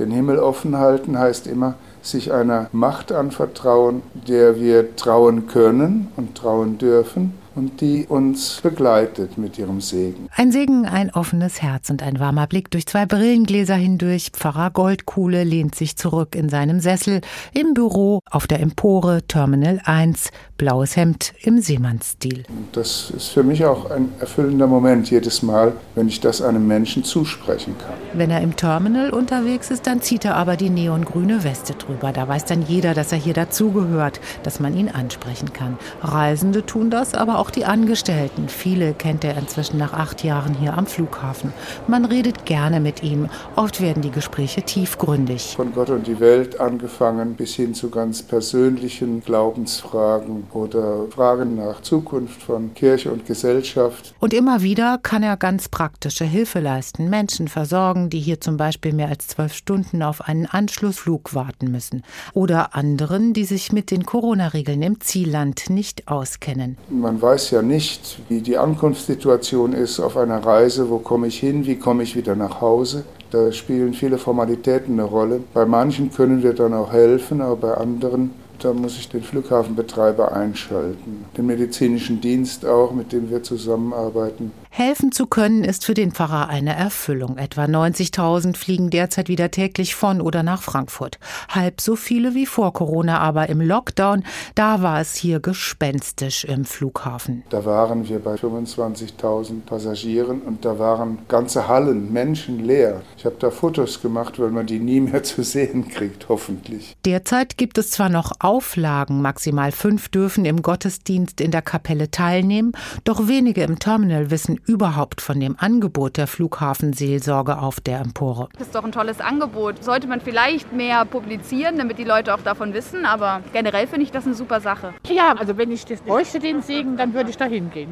Den Himmel offen halten heißt immer, sich einer Macht anvertrauen, der wir trauen können und trauen dürfen und die uns begleitet mit ihrem Segen. Ein Segen, ein offenes Herz und ein warmer Blick durch zwei Brillengläser hindurch. Pfarrer Goldkuhle lehnt sich zurück in seinem Sessel im Büro auf der Empore Terminal 1, blaues Hemd im Seemannsstil. Das ist für mich auch ein erfüllender Moment jedes Mal, wenn ich das einem Menschen zusprechen kann. Wenn er im Terminal unterwegs ist, dann zieht er aber die neongrüne Weste drüber. Da weiß dann jeder, dass er hier dazugehört, dass man ihn ansprechen kann. Reisende tun das, aber auch auch die Angestellten. Viele kennt er inzwischen nach acht Jahren hier am Flughafen. Man redet gerne mit ihm. Oft werden die Gespräche tiefgründig. Von Gott und die Welt angefangen bis hin zu ganz persönlichen Glaubensfragen oder Fragen nach Zukunft von Kirche und Gesellschaft. Und immer wieder kann er ganz praktische Hilfe leisten. Menschen versorgen, die hier zum Beispiel mehr als zwölf Stunden auf einen Anschlussflug warten müssen. Oder anderen, die sich mit den Corona-Regeln im Zielland nicht auskennen. Man weiß weiß ja nicht, wie die Ankunftssituation ist auf einer Reise, wo komme ich hin, wie komme ich wieder nach Hause. Da spielen viele Formalitäten eine Rolle. Bei manchen können wir dann auch helfen, aber bei anderen da muss ich den Flughafenbetreiber einschalten, den medizinischen Dienst auch, mit dem wir zusammenarbeiten. Helfen zu können ist für den Pfarrer eine Erfüllung. Etwa 90.000 fliegen derzeit wieder täglich von oder nach Frankfurt. Halb so viele wie vor Corona, aber im Lockdown, da war es hier gespenstisch im Flughafen. Da waren wir bei 25.000 Passagieren und da waren ganze Hallen, Menschen leer. Ich habe da Fotos gemacht, weil man die nie mehr zu sehen kriegt, hoffentlich. Derzeit gibt es zwar noch Auflagen, maximal fünf dürfen im Gottesdienst in der Kapelle teilnehmen, doch wenige im Terminal wissen überhaupt von dem Angebot der Flughafenseelsorge auf der Empore. Das ist doch ein tolles Angebot. Sollte man vielleicht mehr publizieren, damit die Leute auch davon wissen, aber generell finde ich das eine super Sache. Ja, also wenn ich das bräuchte, den Segen, dann würde ich da hingehen.